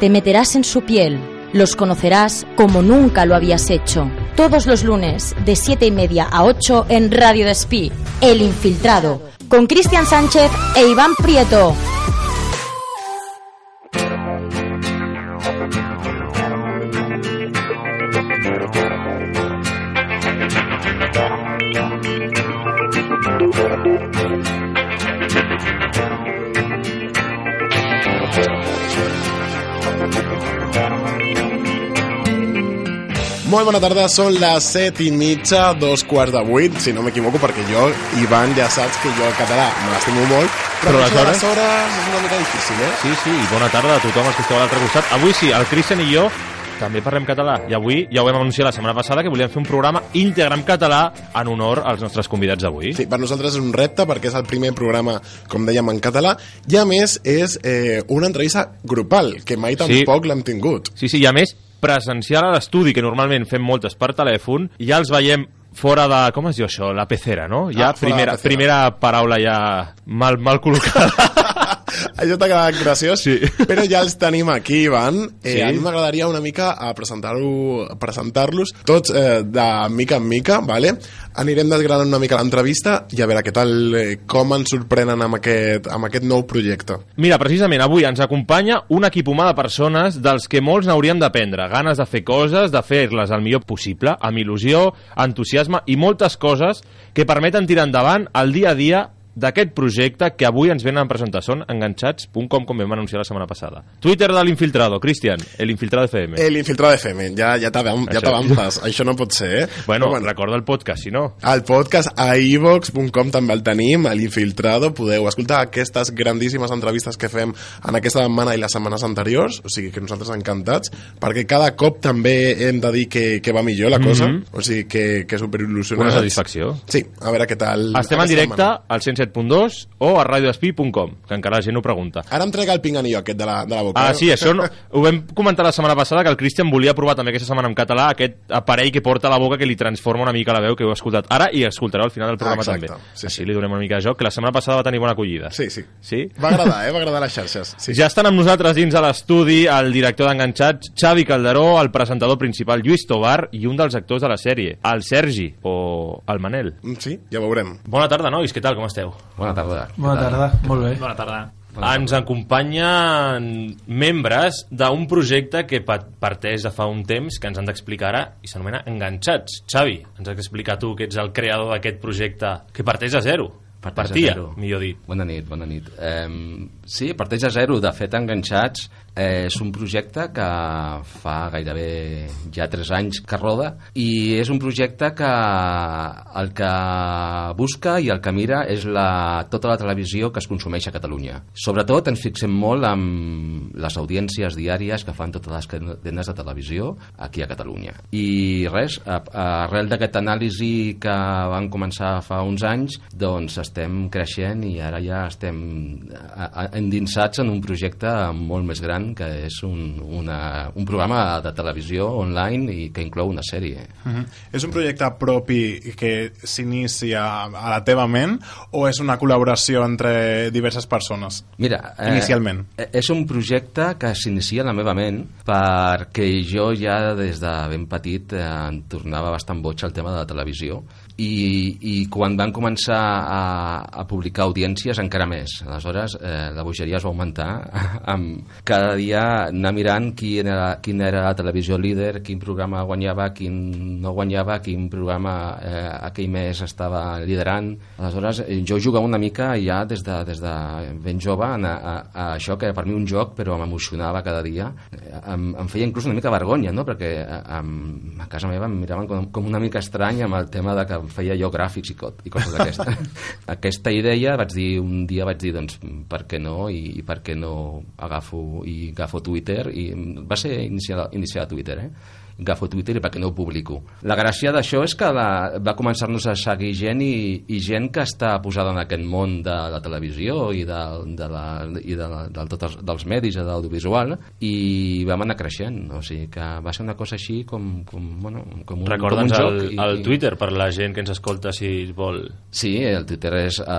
Te meterás en su piel, los conocerás como nunca lo habías hecho. Todos los lunes, de 7 y media a 8 en Radio Despí, El Infiltrado, con Cristian Sánchez e Iván Prieto. Molt bona tarda, són les set i mitja, dos quarts de vuit, si no m'equivoco, perquè jo, Ivan, ja saps que jo el català me l'estimo molt, però, Però això de aleshores- les hores és una mica difícil, eh? Sí, sí, i bona tarda a tothom els que esteu a l'altre costat. Avui sí, el Cristian i jo també parlem català. I avui ja ho vam anunciar la setmana passada que volíem fer un programa íntegre en català en honor als nostres convidats d'avui. Sí, per nosaltres és un repte perquè és el primer programa, com dèiem, en català i a més és eh, una entrevista grupal, que mai tampoc l'hem tingut. Sí, sí, i a més, presencial a l'estudi, que normalment fem moltes per telèfon, ja els veiem fora de... Com es diu això? La pecera, no? Ja Ah, primera, primera paraula ja mal, mal col·locada. Això t'ha quedat graciós, Sí. però ja els tenim aquí, Ivan. Eh, Sí. A mi m'agradaria una mica a presentar-los tots eh, de mica en mica, vale? anirem desgranant una mica l'entrevista i a veure què tal, eh, com ens sorprenen amb aquest, amb aquest nou projecte. Mira, precisament avui ens acompanya un equip humà de persones dels que molts n'hauríem d'aprendre. Ganes de fer coses, de fer-les el millor possible, amb il·lusió, entusiasme i moltes coses que permeten tirar endavant el dia a dia d'aquest projecte que avui ens venen a presentar. Són enganxats.com, com vam anunciar la setmana passada. Twitter de l'Infiltrado, Cristian, el Infiltrado FM. El Infiltrado FM, ja, ja ja Això. t'avances, això no pot ser, eh? bueno, Però recorda el podcast, si no. El podcast a ivox.com també el tenim, a l'Infiltrado, podeu escoltar aquestes grandíssimes entrevistes que fem en aquesta setmana i les setmanes anteriors, o sigui que nosaltres encantats, perquè cada cop també hem de dir que, que va millor la cosa, o sigui que, que superil·lusionats. Mhm. Una satisfacció. Sí, a veure què tal... Estem en directe setmana. al 107.2 o a radiodespí.com, que encara la gent ho pregunta. Ara em trec el pinganillo aquest de la, de la boca. Ah, eh? sí, això no, ho vam comentar la setmana passada, que el Christian volia provar també aquesta setmana en català aquest aparell que porta a la boca que li transforma una mica la veu, que heu escoltat ara i escoltareu al final del programa Ah, exacte. també. Sí, Així sí. li donem una mica de joc, que la setmana passada va tenir bona acollida. Sí, sí. Sí? Va agradar, eh? Va agradar les xarxes. Sí. Ja estan amb nosaltres dins a l'estudi el director d'Enganxats, Xavi Calderó, el presentador principal, Lluís Tobar, i un dels actors de la sèrie, el Sergi, o el Manel. Mm, Sí, ja veurem. Bona tarda, nois, què tal, com esteu? Bona tarda. Bona tarda, molt bé. Bona tarda. Ens acompanyen membres d'un projecte que pa- parteix de fa un temps, que ens han d'explicar ara, i s'anomena Enganxats. Xavi, ens has d'explicar tu, que ets el creador d'aquest projecte, que parteix de zero. Parteix de Partia, zero. millor dit. Bona nit, bona nit. Eh, sí, parteix de zero. De fet, Enganxats eh, és un projecte que fa gairebé ja tres anys que roda i és un projecte que el que busca i el que mira és la, tota la televisió que es consumeix a Catalunya. Sobretot ens fixem molt en les audiències diàries que fan totes les cadenes de televisió aquí a Catalunya. I res, a, a, arrel d'aquest anàlisi que van començar fa uns anys, doncs estem creixent i ara ja estem a, a, endinsats en un projecte molt més gran que és un, una, un programa de televisió online i que inclou una sèrie. Mhm. És un projecte propi que s'inicia a la teva ment o és una col·laboració entre diverses persones? Mira, Inicialment. Eh, és un projecte que s'inicia a la meva ment perquè jo ja des de ben petit eh, em tornava bastant boig al tema de la televisió i, i quan van començar a, a publicar audiències encara més. Aleshores, eh, la bogeria es va augmentar amb cada dia anar mirant quin era, quin era la televisió líder, quin programa guanyava, quin no guanyava, quin programa eh, aquell mes estava liderant. Aleshores, eh, jo jugava una mica ja des de, des de ben jove a, a, a això que per mi un joc però m'emocionava cada dia. Eh, Em, em feia inclús una mica vergonya, no? perquè eh, em, a casa meva em miraven com, com una mica estrany amb el tema de que feia jo gràfics i, co i coses d'aquestes. Aquesta idea vaig dir, un dia vaig dir, doncs, per què no, i, i per què no agafo, i agafo Twitter, i va ser iniciar, iniciar Twitter, eh? Agafo Twitter i perquè no ho publico. La gràcia d'això és que la, va començar-nos a seguir gent i, i gent que està posada en aquest món de la televisió i, de, de la, i de, la, de tots els, dels medis de l'audiovisual i vam anar creixent. O sigui que va ser una cosa així com, com, bueno, com un, com un el, joc. i- el Twitter per la gent que ens escolta si vol... Sí, el Twitter és uh,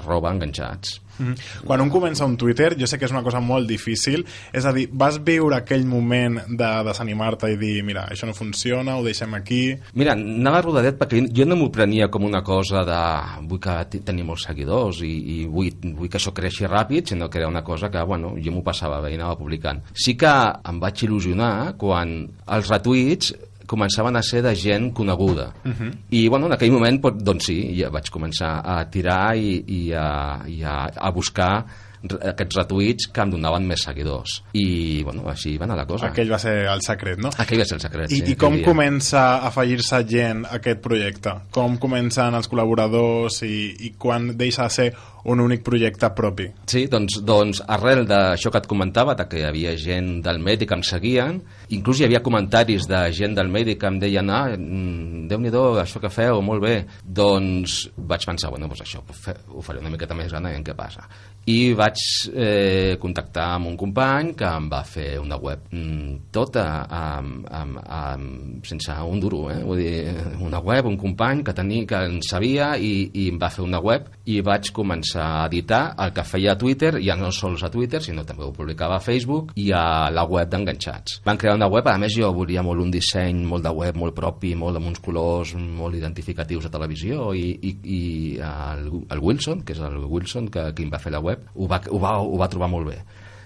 arroba enganxats. Mhm. Quan un comença un Twitter, jo sé que és una cosa molt difícil, és a dir, vas viure aquell moment de desanimar-te i dir, mira, això no funciona, ho deixem aquí... Mira, anava rodadet perquè jo no m'ho prenia com una cosa de vull que tenir molts seguidors i, i vull, vull que això creixi ràpid, sinó que era una cosa que, bueno, jo m'ho passava bé i anava publicant. Sí que em vaig il·lusionar quan els retuits començaven a ser de gent coneguda. Uh -huh. I, bueno, en aquell moment, doncs sí, ja vaig començar a tirar i, i, a, i a, a buscar aquests retuits que em donaven més seguidors. I, bueno, així va anar la cosa. Aquell va ser el secret, no? Aquell va ser el secret, I, sí. I com dia. comença a afegir-se gent a aquest projecte? Com comencen els col·laboradors i, i quan deixa de ser un únic projecte propi? Sí, doncs, doncs arrel d'això que et comentava, de que hi havia gent del medi que em seguien, inclús hi havia comentaris de gent del medi que em deien ah, mm, Déu-n'hi-do, això que feu, molt bé. Doncs vaig pensar, bueno, doncs això ho fe- ho faré una miqueta més gran i què passa. I vaig eh, contactar amb un company que em va fer una web mm, tota amb, amb, amb, sense un duro, eh? Vull dir, una web, un company que tenia, que en sabia i, i em va fer una web i vaig començar a editar el que feia a Twitter, ja no sols a Twitter, sinó també ho publicava a Facebook i a la web d'enganxats. Van crear una web, a més jo volia molt un disseny, molt de web, molt propi, molt amb uns colors molt identificatius a televisió i, i, i el, el Wilson, que és el Wilson que, que em va fer la web, ho va, ho va, ho va trobar molt bé.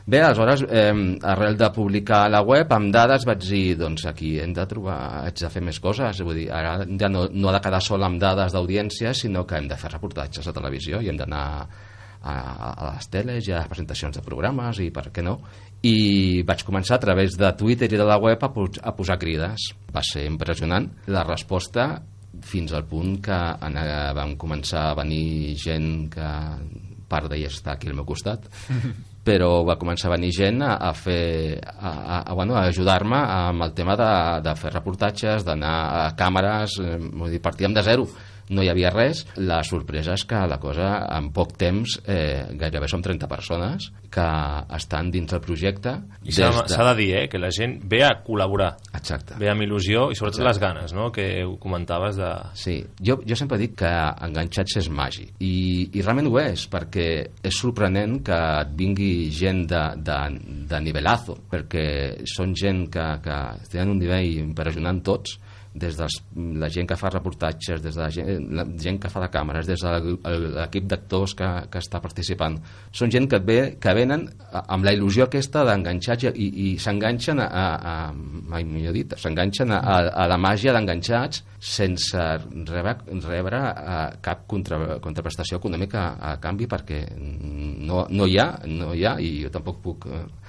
Bé, aleshores, eh, arrel de publicar la web, amb dades vaig dir, doncs aquí hem de trobar, haig de fer més coses, vull dir, ara ja no, no ha de quedar sol amb dades d'audiència, sinó que hem de fer reportatges a televisió i hem d'anar a, a les teles i a les presentacions de programes i per què no. I vaig començar a través de Twitter i de la web a, a posar crides. Va ser impressionant. La resposta fins al punt que en, eh, vam començar a venir gent que part d'ella està aquí al meu costat però va començar a venir gent a, a fer a, a, a, bueno, a ajudar-me amb el tema de, de fer reportatges d'anar a càmeres eh, vull dir, partíem de zero no hi havia res. La sorpresa és que la cosa, en poc temps, eh, gairebé som 30 persones que estan dins del projecte. I s'ha s'ha de dir, eh, que la gent ve a col·laborar, Exacte. ve amb il·lusió i sobretot Exacte. les ganes, no?, que ho comentaves de... Sí, jo, jo sempre dic que enganxats és màgic i, i realment ho és perquè és sorprenent que et vingui gent de, de, de nivelazo perquè són gent que, que tenen un nivell impressionant tots des de la gent que fa reportatges, des de la gent, la gent que fa de càmeres, des de l'equip d'actors que, que està participant. Són gent que, ve, que venen a- amb la il·lusió aquesta d'enganxats i, i s'enganxen a, a, a, millor dit, s'enganxen a, a, a la màgia d'enganxats sense rebre, rebre eh, cap contra, contraprestació econòmica a canvi perquè no, no hi ha, no hi ha i jo tampoc puc...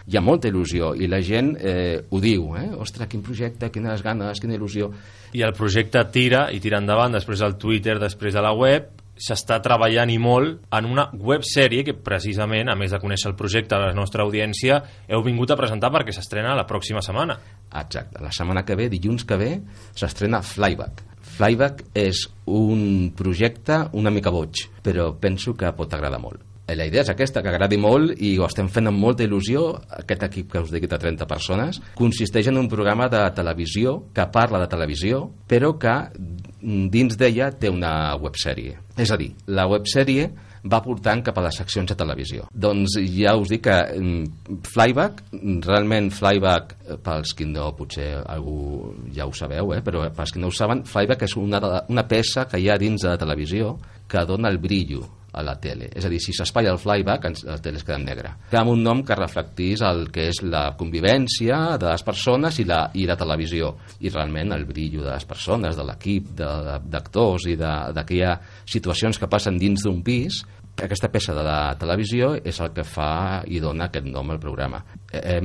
Hi ha molta il·lusió i la gent eh, ho diu, eh? Ostres, quin projecte, quines ganes, quina il·lusió. I el projecte tira i tira endavant, després del Twitter, després de la web, s'està treballant i molt en una websèrie que precisament, a més de conèixer el projecte de la nostra audiència, heu vingut a presentar perquè s'estrena la pròxima setmana. Exacte. La setmana que ve, dilluns que ve, s'estrena Flyback. Flyback és un projecte una mica boig, però penso que pot agradar molt. Eh, La idea és aquesta, que agradi molt i ho estem fent amb molta il·lusió. Aquest equip que us dic de 30 persones consisteix en un programa de televisió que parla de televisió, però que mm, dins d'ella té una websèrie. És a dir, la websèrie va portant cap a les seccions de televisió. Doncs ja us dic que mm, Flyback, realment Flyback, eh, pels qui no, potser algú ja ho sabeu, eh, però pels qui no ho saben, Flyback és una, una peça que hi ha dins de la televisió que dona el brillo a la tele. És a dir, si s'espatlla el flyback, ens- la tele es queda en negre. Amb un nom que reflectís el que és la convivència de les persones i la, i la televisió. I realment el brillo de les persones, de l'equip, d'actors i ha situacions que passen dins d'un pis, aquesta peça de la televisió és el que fa i dona aquest nom al programa. Eh,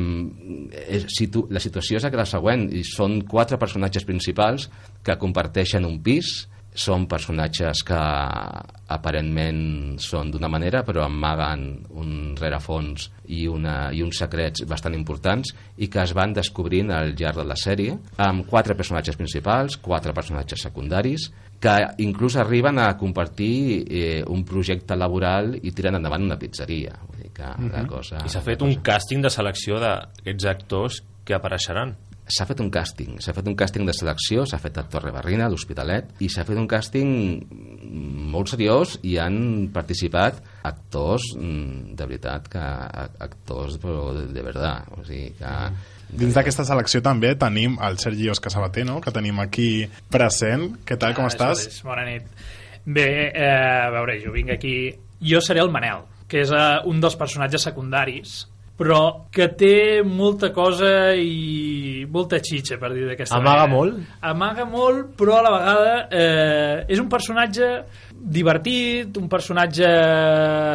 eh, situ, la situació és la següent, i són quatre personatges principals que comparteixen un pis, són personatges que aparentment són d'una manera però amaguen un rerefons i, una, i uns secrets bastant importants i que es van descobrint al llarg de la sèrie amb quatre personatges principals, quatre personatges secundaris que inclús arriben a compartir eh, un projecte laboral i tiren endavant una pizzeria. Vull dir que uh -huh. la cosa, I s'ha fet un càsting de selecció d'aquests actors que apareixeran. S'ha fet un càsting, s'ha fet un càsting de selecció, s'ha fet a Torre Barrina, a l'Hospitalet, i s'ha fet un càsting molt seriós i han participat actors, mm, de veritat, que actors però de, de veritat, o sigui que... Dins d'aquesta selecció també tenim el Sergi Oscar Sabater, no? que tenim aquí present. Què tal, com Ah, estàs? és, Bona nit. Bé, eh, a veure, jo vinc aquí... Jo seré el Manel, que és eh, un dels personatges secundaris, però que té molta cosa i molta xitxa, per dir d'aquesta Amaga manera. molt? Amaga molt, però a la vegada eh, és un personatge divertit, un personatge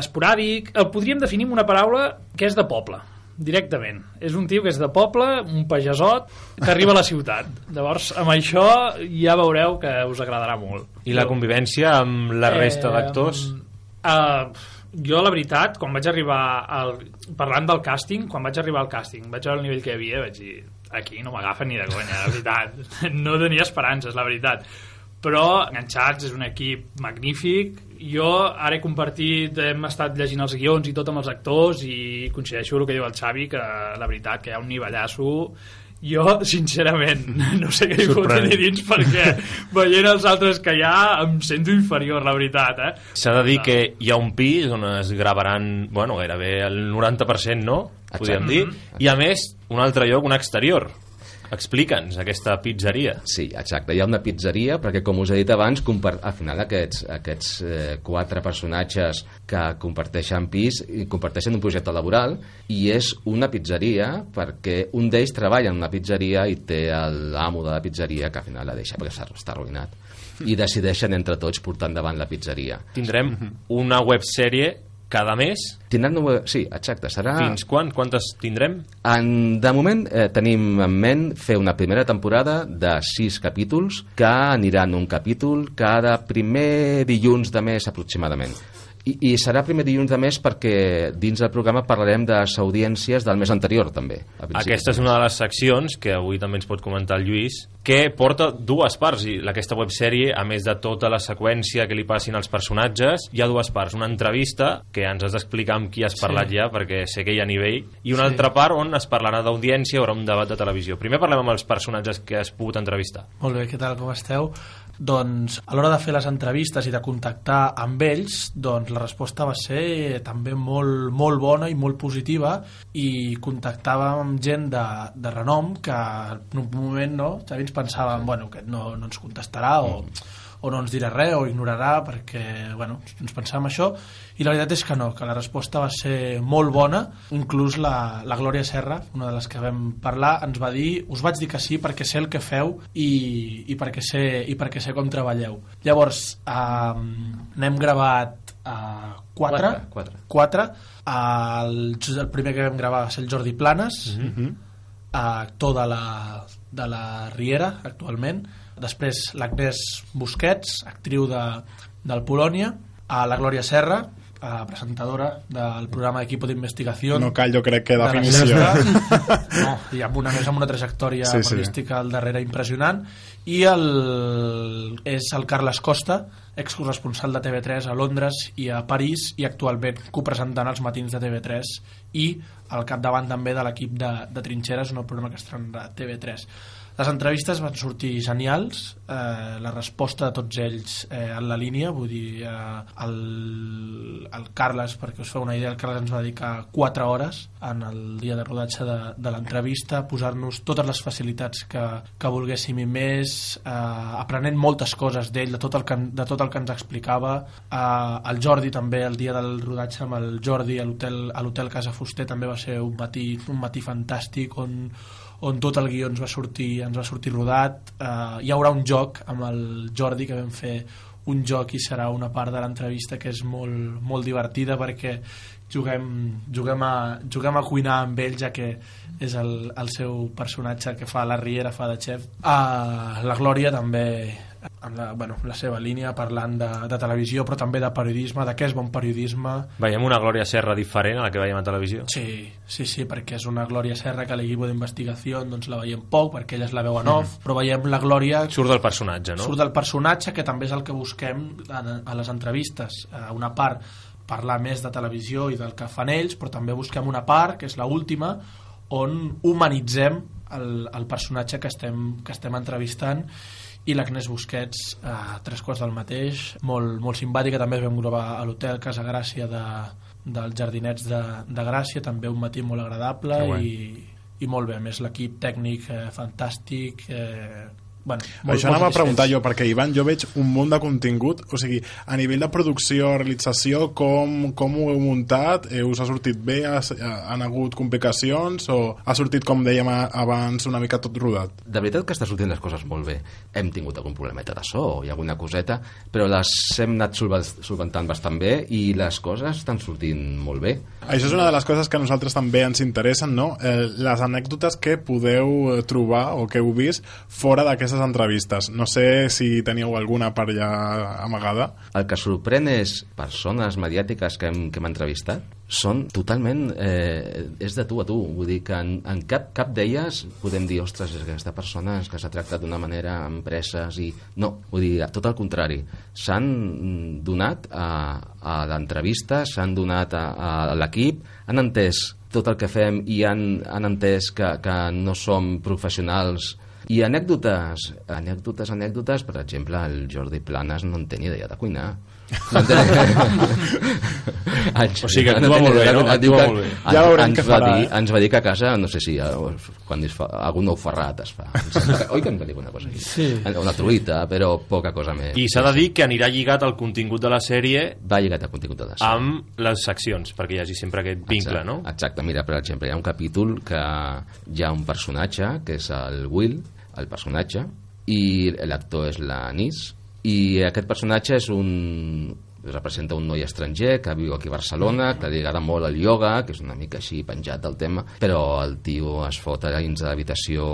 esporàdic. El podríem definir amb una paraula que és de poble directament. És un tio que és de poble, un pagesot, que arriba a la ciutat. Llavors, amb això ja veureu que us agradarà molt. I la convivència amb la resta d'actors? Uh, jo, la veritat, quan vaig arribar al... parlant del càsting, quan vaig arribar al càsting, vaig veure el nivell que hi havia, vaig dir, aquí no m'agafen ni de conya, la veritat. No tenia esperances, la veritat. Però Enganxats és un equip magnífic. Jo ara he compartit, hem estat llegint els guions i tot amb els actors i coincideixo el que diu el Xavi, que la veritat que hi ha un nivellasso jo, sincerament, no sé què hi Sorprenent. tenir dins perquè veient els altres que hi ha em sento inferior, la veritat, eh? S'ha de dir que hi ha un pis on es gravaran, bueno, gairebé el 90%, no? Podríem dir. I a més, un altre lloc, un exterior. Explica'ns aquesta pizzeria. Sí, exacte. Hi ha una pizzeria, perquè com us he dit abans, compar... al final aquests, aquests eh, quatre personatges que comparteixen pis i comparteixen un projecte laboral i és una pizzeria perquè un d'ells treballa en una pizzeria i té l'amo de la pizzeria que al final la deixa perquè està, està arruïnat i decideixen entre tots portar endavant la pizzeria. Tindrem una websèrie cada mes. Tindran una... Sí, exacte. Serà... Fins quan? Quantes tindrem? En, de moment eh, tenim en ment fer una primera temporada de sis capítols que aniran un capítol cada primer dilluns de mes aproximadament. I, I serà primer dilluns de mes perquè dins del programa parlarem de les audiències del mes anterior també. Aquesta és una de les seccions que avui també ens pot comentar el Lluís que porta dues parts i aquesta websèrie, a més de tota la seqüència que li passin als personatges, hi ha dues parts. Una entrevista, que ens has d'explicar amb qui has parlat ja, perquè sé que hi ha nivell, i una Sí. altra part on es parlarà d'audiència, hi haurà un debat de televisió. Primer parlem amb els personatges que has pogut entrevistar. Molt bé, què tal, com esteu? Doncs a l'hora de fer les entrevistes i de contactar amb ells, doncs la resposta va ser també molt, molt bona i molt positiva i contactàvem amb gent de, de renom que en un moment no, també ens pensàvem bueno, que no, no ens contestarà o, o no ens dirà res o ignorarà perquè bueno, ens pensàvem això i la veritat és que no, que la resposta va ser molt bona, inclús la, la Glòria Serra, una de les que vam parlar ens va dir, us vaig dir que sí perquè sé el que feu i, i, perquè, sé, i perquè sé com treballeu. Llavors eh, n'hem gravat eh, quatre, Quatre, quatre. quatre. El, el primer que vam gravar va ser el Jordi Planes actor de la, de la Riera actualment després l'Agnès Busquets actriu de, del Polònia a la Glòria Serra eh, presentadora del programa Equipo d'Investigació No cal, jo crec que de definició. No, i amb una més amb una trajectòria Sí, sí, sí. periodística al darrere impressionant i el, és el Carles Costa excorresponsal de TV3 a Londres i a París i actualment copresentant els matins de TV3 i al capdavant també de l'equip de, de Trinxeres un programa que estrena a TV3 les entrevistes van sortir genials, eh, la resposta de tots ells eh, en la línia, vull dir, eh, el, el Carles, perquè us feu una idea, el Carles ens va dedicar 4 hores en el dia de rodatge de, de l'entrevista, posar-nos totes les facilitats que, que volguéssim i més, eh, aprenent moltes coses d'ell, de, tot el que, de tot el que ens explicava. Eh, el Jordi també, el dia del rodatge amb el Jordi a l'hotel Casa Fuster també va ser un matí, un matí fantàstic on on tot el guió ens va sortir, ens va sortir rodat. Eh, hi haurà un joc amb el Jordi que vam fer un joc i serà una part de l'entrevista que és molt, molt divertida perquè juguem, juguem, a, juguem a cuinar amb ell ja que és el, el seu personatge que fa la Riera, fa de xef. Uh, la Glòria també en la, bueno, la seva línia parlant de, de televisió però també de periodisme, de què és bon periodisme Veiem una Glòria Serra diferent a la que veiem a televisió. Sí, sí, sí, perquè és una Glòria Serra que l'equip d'investigació doncs la veiem poc perquè ella és la veu en off, però veiem la Glòria Surt del personatge, no? surt del personatge que també és el que busquem a, a les entrevistes a una part parlar més de televisió i del que fan ells però també busquem una part, que és la última on humanitzem el, el personatge que estem, que estem entrevistant i l'Agnès Busquets a tres quarts del mateix molt, molt simpàtica, també es vam gravar a l'hotel Casa Gràcia de, dels Jardinets de, de Gràcia, també un matí molt agradable i, i molt bé, a més l'equip tècnic eh, fantàstic eh, bueno, Molt, Això anava a preguntar jo, perquè Ivan, jo veig un munt de contingut, o sigui, a nivell de producció, realització, com, com ho heu muntat? Eh, us ha sortit bé? Has, han hagut complicacions? O ha sortit, com dèiem abans, una mica tot rodat? De veritat que està sortint les coses molt bé. Hem tingut algun problemeta de so i alguna coseta, però les hem anat solventant bastant bé i les coses estan sortint molt bé. Això és una de les coses que a nosaltres també ens interessen, no? Eh, les anècdotes que podeu eh, trobar o que heu vist fora d'aquestes entrevistes. No sé si teníeu alguna per allà amagada. El que sorprèn és persones mediàtiques que hem, que hem entrevistat són totalment... Eh, és de tu a tu. Vull dir que en, en cap, cap d'elles podem dir, ostres, és que aquesta persona és que s'ha tractat d'una manera amb presses i... No, vull dir, tot el contrari. S'han donat a, a l'entrevista, s'han donat a, a l'equip, han entès tot el que fem i han, han entès que, que no som professionals i anècdotes, anècdotes, anècdotes, per exemple, el Jordi Planes no en té ni idea de cuinar. Anys- O sigui que no actua molt bé, no? Actua molt bé. ens- Ja veurem ens què va farà, dir, eh? Ens va dir que a casa, no sé si eh, quan es fa, algun nou ferrat es fa. Em Oi que ens va dir una cosa així? Sí. Una truita, però poca cosa més. I s'ha de dir que anirà lligat al contingut de la sèrie Va lligat a contingut de la sèrie. amb les seccions, perquè hi hagi sempre aquest vincle, Exacte, no? Exacte, mira, per exemple, hi ha un capítol que hi ha un personatge, que és el Will, el personatge, i l'actor és l'Anís, i aquest personatge és un representa un noi estranger que viu aquí a Barcelona, que li agrada molt el ioga, que és una mica així penjat del tema, però el tio es fot a dins de l'habitació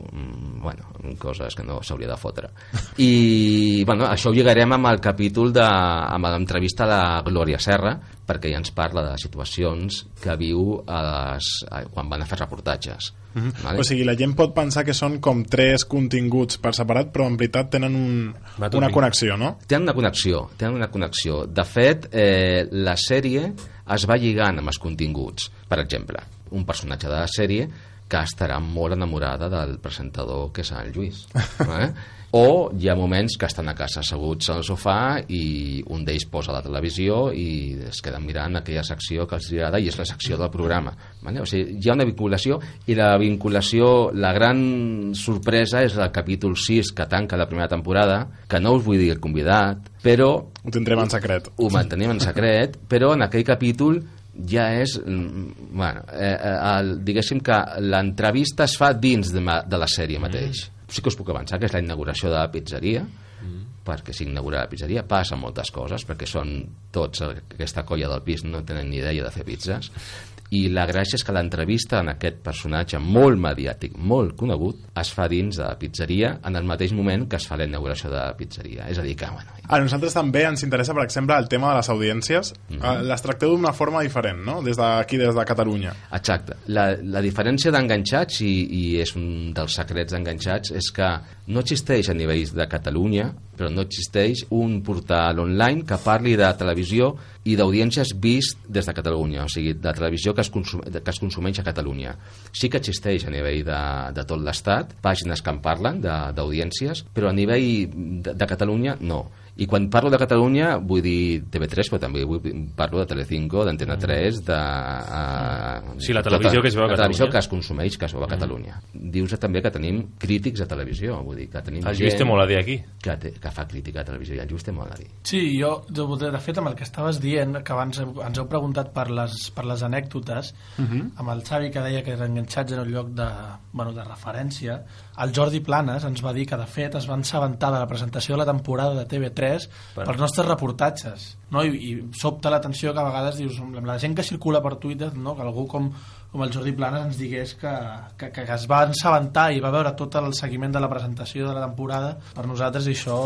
mm, bueno, coses que no s'hauria de fotre. I bueno, això ho lligarem amb el capítol de, amb l'entrevista la Glòria Serra, perquè ja ens parla de situacions que viu a les, a, quan van a fer reportatges. Vale? O sigui, la gent pot pensar que són com tres continguts per separat, però en veritat tenen un, una connexió, no? tenen una connexió, tenen una connexió. De fet, eh, la sèrie es va lligant amb els continguts. Per exemple, un personatge de la sèrie que estarà molt enamorada del presentador que és el Lluís. Eh? O hi ha moments que estan a casa asseguts al sofà i un d'ells posa la televisió i es queden mirant aquella secció que els agrada i és la secció del programa. Vale? O sigui, hi ha una vinculació i la vinculació, la gran sorpresa és el capítol 6 que tanca la primera temporada, que no us vull dir el convidat, però Ho tindrem en secret. ho mantenim en secret, però en aquell capítol ja és... mm, Bueno, eh, eh, el, diguéssim que l'entrevista es fa dins de, ma- de la sèrie mateix. Sí que us puc avançar que és la inauguració de la pizzeria, perquè s'inaugura la pizzeria, passen moltes coses, perquè són tots, eh, aquesta colla del pis no tenen ni idea de fer pizzas, i la gràcia és que l'entrevista en aquest personatge molt mediàtic, molt conegut, es fa dins de la pizzeria en el mateix moment que es fa la inauguració de la pizzeria. És a dir, que, bueno, A nosaltres també ens interessa, per exemple, el tema de les audiències. Eh, Les tracteu d'una forma diferent, no? Des d'aquí, des de Catalunya. Exacte. La, la diferència d'enganxats, i, i és un dels secrets d'enganxats, és que no existeix a nivell de Catalunya, però no existeix un portal online que parli de televisió i d'audiències vist des de Catalunya, o sigui, de televisió que es, consum, que es consumeix a Catalunya. Sí que existeix a nivell de, de tot l'Estat, pàgines que en parlen d'audiències, però a nivell de, de Catalunya no. I quan parlo de Catalunya vull dir TV3, però també vull, parlo de Telecinco, d'Antena 3, de... Uh, Sí, la televisió que es veu a La televisió Catalunya. que es consumeix, que es veu a Catalunya. Dius també que tenim crítics de televisió, vull dir que tenim El Lluís té molt a dir aquí. que, té, que fa crítica de televisió i el Lluís té molt a dir. Sí, jo, de, fet, amb el que estaves dient, que abans ens heu preguntat per les, per les anècdotes, amb el Xavi que deia que eren enganxats en un lloc de, bueno, de referència, el Jordi Planes ens va dir que, de fet, es va assabentar de la presentació de la temporada de TV3 Per- pels nostres reportatges. No? I, i sobta l'atenció que a vegades dius, amb la gent que circula per Twitter, no? que algú com, com el Jordi Planes ens digués que, que, que es va ensabentar i va veure tot el seguiment de la presentació de la temporada, per nosaltres això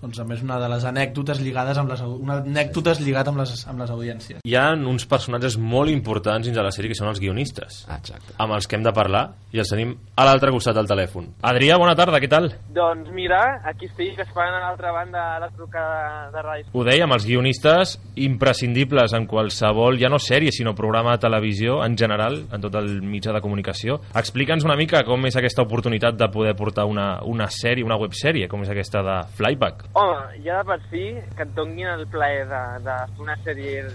doncs, a més una de les anècdotes lligades amb les, una anècdotes lligat amb les, amb les audiències. Hi ha uns personatges molt importants dins de la sèrie que són els guionistes, Exacte. amb els que hem de parlar, i els tenim a l'altre costat del telèfon. Adrià, bona tarda, què tal? Doncs mira, aquí estic esperant a l'altra banda la trucada de ràdio. Ho dèiem, els guionistes imprescindibles en qualsevol, ja no sèrie, sinó programa de televisió en general, en tot el mitjà de comunicació. Explica'ns una mica com és aquesta oportunitat de poder portar una, una sèrie, una websèrie, com és aquesta de Flyback. Home, ja de per si que et donin el plaer de, de fer una sèrie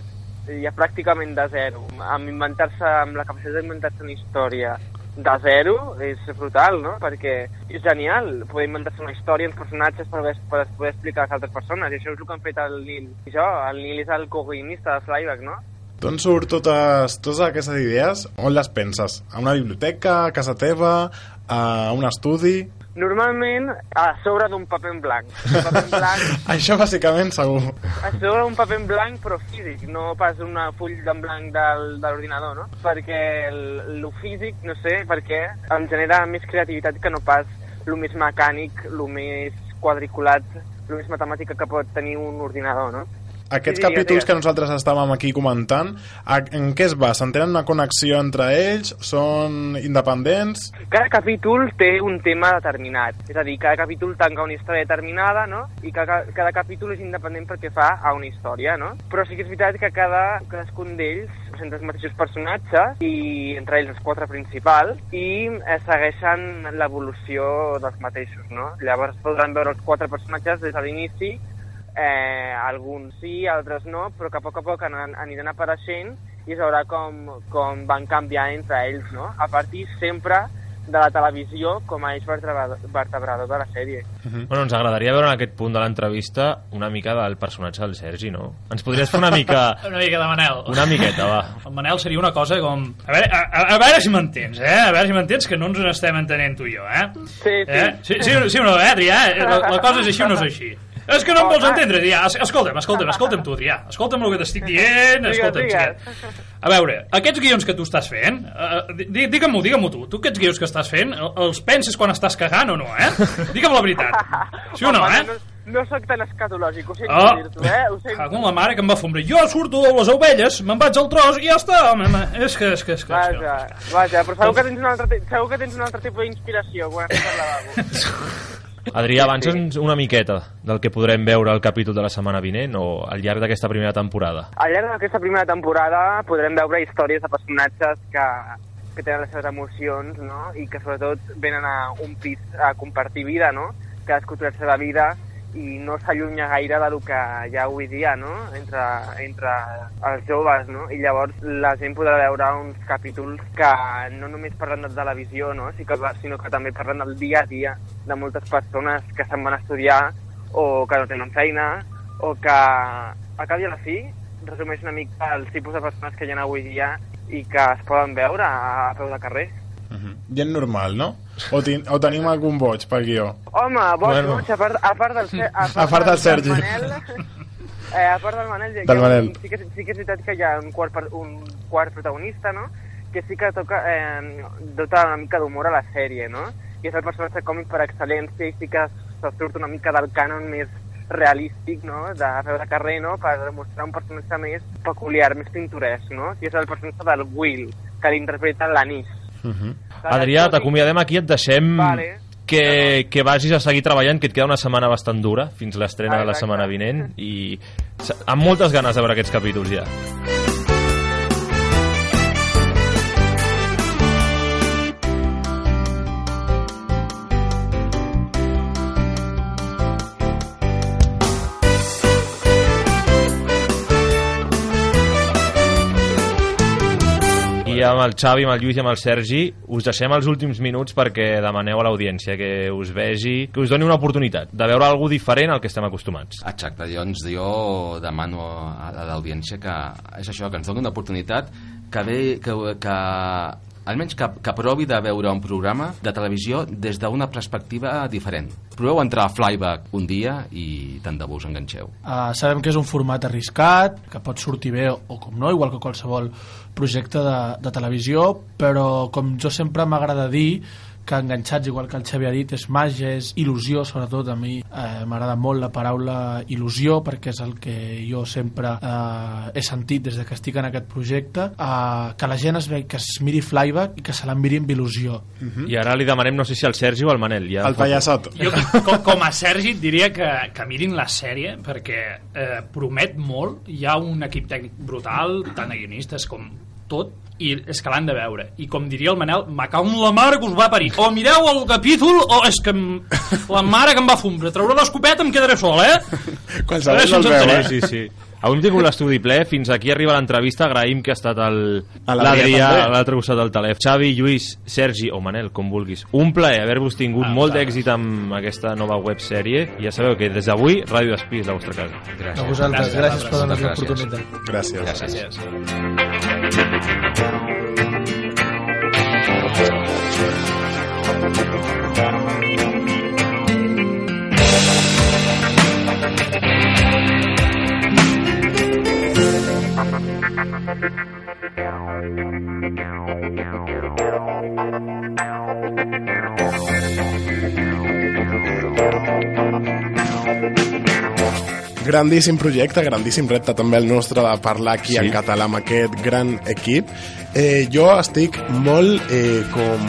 ja pràcticament de zero, amb inventar-se, amb la capacitat d'inventar-se una història de zero, és brutal, no? Perquè és genial poder inventar-se una història, uns personatges per, poder- per poder explicar a les altres persones, i això és el que han fet el Nil. I això, el Nil és el coguionista de Flyback, no? D'on surt totes, totes aquestes idees? On les penses? A una biblioteca, a casa teva, a un estudi? Normalment a sobre d'un paper en blanc. Paper en blanc Això bàsicament segur. a sobre un paper en blanc però físic, no pas un full en blanc del, de l'ordinador, no? Perquè el, el físic, no sé, perquè em genera més creativitat que no pas el més mecànic, el més quadriculat, el més matemàtica que pot tenir un ordinador, no? Aquests Sí, capítols que nosaltres estàvem aquí comentant, en què es basen? Tenen una connexió entre ells? Són independents? Cada capítol té un tema determinat, és a dir, cada capítol tanca una història determinada, no? I cada, cada capítol és independent perquè fa a una història, no? Però sí que és veritat que cada, cadascun d'ells presenta els mateixos personatges i entre ells els quatre principals i eh, segueixen l'evolució dels mateixos, no? Llavors podran veure els quatre personatges des de l'inici eh, alguns sí, altres no, però que a poc a poc an aniran apareixent i es veurà com, com van canviar entre ells, no? A partir sempre de la televisió com a eix vertebrador, de la sèrie. Bueno, ens agradaria veure en aquest punt de l'entrevista una mica del personatge del Sergi, no? Ens podries fer una mica... Una mica de Manel. Una miqueta, va. El Manel seria una cosa com... A veure, a, a, a veure si m'entens, eh? A veure si m'entens, que no ens n'estem entenent tu i jo, eh? Sí, sí. Eh? Sí, sí, sí no, eh, Adrià? Eh, La, la cosa és així o no és així? És que no em vols entendre, Adrià. Es- Escolta'm, escolta'm, escolta'm tu, Adrià. Escolta'm el que t'estic dient, escolta'm. xiquet. A veure, aquests guions que tu estàs fent, uh, digue-m'ho, digue-m'ho tu. Tu aquests guions que estàs fent, el- els penses quan estàs cagant o no, eh? Digue'm la veritat. Sí o no, eh? No, sóc tan escatològic, ho sento Oh, dir-t'ho, eh? Ho sento. cago la mare que em va fondre. Jo surto de les ovelles, me'n vaig al tros i ja està, home, home. És que, és que, és que... És que... Vaja, vaja, però segur que tens un altre, segur que tens un altre tipus d'inspiració quan estàs al lavabo. Adrià, avança'ns una miqueta del que podrem veure al capítol de la setmana vinent o al llarg d'aquesta primera temporada. Al llarg d'aquesta primera temporada podrem veure històries de personatges que, que tenen les seves emocions, no? I que sobretot venen a un pis a compartir vida, no? Cadascú té la seva vida i no s'allunya gaire del que hi ha avui dia, no? Entre, entre els joves, no? I llavors la gent podrà veure uns capítols que no només parlen de televisió, no? Sinó que també parlen del dia a dia de moltes persones que se'n van estudiar o que no tenen feina o que a cap i a la fi resumeix una mica els tipus de persones que hi ha avui dia i que es poden veure a peu de carrer. Gent normal, no? O, tin o tenim algun boig pel guió? Home, boig, Bueno. boig, a part, a part del, a part A part del Sergi. Manel, eh, a part del Manel, ha Del un- Manel. Sí, que, sí que és veritat que hi ha un quart, per- un quart protagonista, no?, que sí que toca, eh, dota una mica d'humor a la sèrie, no?, i és el personatge còmic per excel·lència i sí que se surt una mica del cànon més realístic, no?, de peu de carrer, no?, per demostrar un personatge més peculiar, més pintoresc, no?, i és el personatge del Will, que l'interpreta l'Anís. Adrià, t'acomiadem aquí, et deixem Vale. que, que vagis a seguir treballant, que et queda una setmana bastant dura, fins l'estrena de la setmana vinent, i amb moltes ganes de veure aquests capítols ja. I amb el Xavi, amb el Lluís i amb el Sergi us deixem els últims minuts perquè demaneu a l'audiència que us vegi, que us doni una oportunitat de veure alguna diferent al que estem acostumats. Exacte, doncs jo demano a l'audiència que és això, que ens doni una oportunitat que, ve, que, que almenys que, que provi de veure un programa de televisió des d'una perspectiva diferent. Proveu entrar a Flyback un dia i tant de bo us enganxeu. Uh, sabem que és un format arriscat, que pot sortir bé o com no, igual que qualsevol projecte de, de televisió, però com jo sempre m'agrada dir, que enganxats, igual que el Xavi ha dit, és màgia, és il·lusió, sobretot a mi eh, m'agrada molt la paraula il·lusió perquè és el que jo sempre eh, he sentit des de que estic en aquest projecte eh, que la gent es ve, que es miri Flyback i que se la miri amb il·lusió I ara li demanem, no sé si al Sergi o al Manel. Ja El pallassot. Jo, com, com a Sergi, diria que, que mirin la sèrie perquè eh, promet molt. Hi ha un equip tècnic brutal, tant a guionistes com tot, i és que l'han de veure. I com diria el Manel, me cau en la mare que us va parir. O mireu el capítol, o és que em- la mare que em va fumbre. Trauré l'escopeta em quedaré sol, eh? Qualsevol Ara, si el ens veu, entenem. eh? Sí, sí. Avui hem tingut l'estudi ple, fins aquí arriba l'entrevista, agraïm que ha estat A l'Adrià a l'altre costat del telèfon. Xavi, Lluís, Sergi o Manel, com vulguis. Un plaer haver-vos tingut Ah, molt d'èxit amb aquesta nova websèrie. I ja sabeu que des d'avui Ràdio Espí és la vostra casa. a Gràcies. vosaltres, Gràcies, gràcies, per donar gràcies. l'oportunitat Gràcies. Gràcies. Grandíssim projecte, grandíssim repte també el nostre de parlar aquí Sí. en català amb aquest gran equip. Eh, jo estic molt eh, com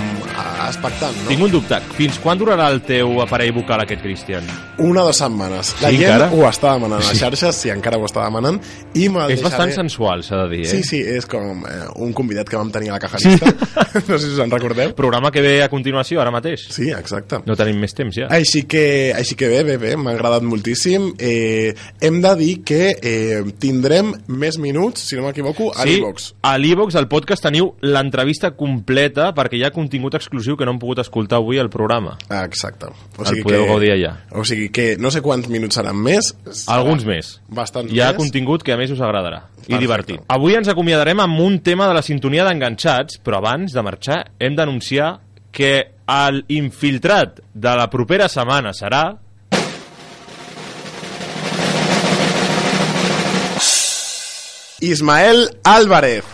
expectant, no? Tinc un dubte. Fins quan durarà el teu aparell vocal aquest, Cristian? Una o dues setmanes. La Sí, gent encara? ho està demanant a les xarxes, sí, encara ho està demanant, i És bastant deixaré... sensual, s'ha de dir, eh? Sí, sí, és com eh, un convidat que vam tenir a la Caja Lista. no sé si us en recordeu. Programa que ve a continuació, ara mateix. Sí, exacte. No tenim més temps, ja. Així que, així que bé, bé, bé, m'ha agradat moltíssim. Eh, hem de dir que eh, tindrem més minuts, si no m'equivoco, a Sí, l'Ivox. a l'Evox, al podcast, teniu l'entrevista completa perquè hi ha contingut exclusiu que no hem pogut escoltar avui al programa. Ah, exacte. O El podeu gaudir allà. O sigui que no sé quants minuts seran més. Alguns més. Bastants Hi ha més. contingut que a més us agradarà. I Perfecte. divertit. Avui ens acomiadarem amb un tema de la sintonia d'enganxats, però abans de marxar hem d'anunciar que el infiltrat de la propera setmana serà... Ismael Álvarez.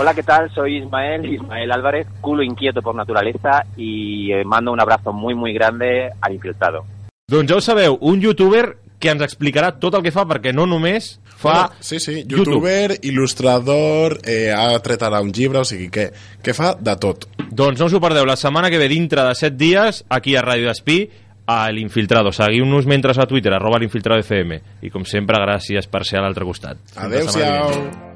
Hola, ¿qué tal? Soy Ismael, Ismael Álvarez, culo inquieto por naturaleza y eh, mando un abrazo muy muy grande al infiltrado. Doncs ja ho sabeu, un youtuber que ens explicarà tot el que fa perquè no només fa Bueno, sí, sí, youtuber, il·lustrador, eh, ha tret ara un llibre, o sigui que, que fa de tot. Doncs no us ho perdeu, la setmana que ve dintre de 7 dies, aquí a Ràdio Espí, a l'Infiltrado. Seguiu-nos mentre a Twitter, arroba l'Infiltrado FM. I com sempre, gràcies per ser a l'altre costat. Adéu-siau.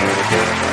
Thank you.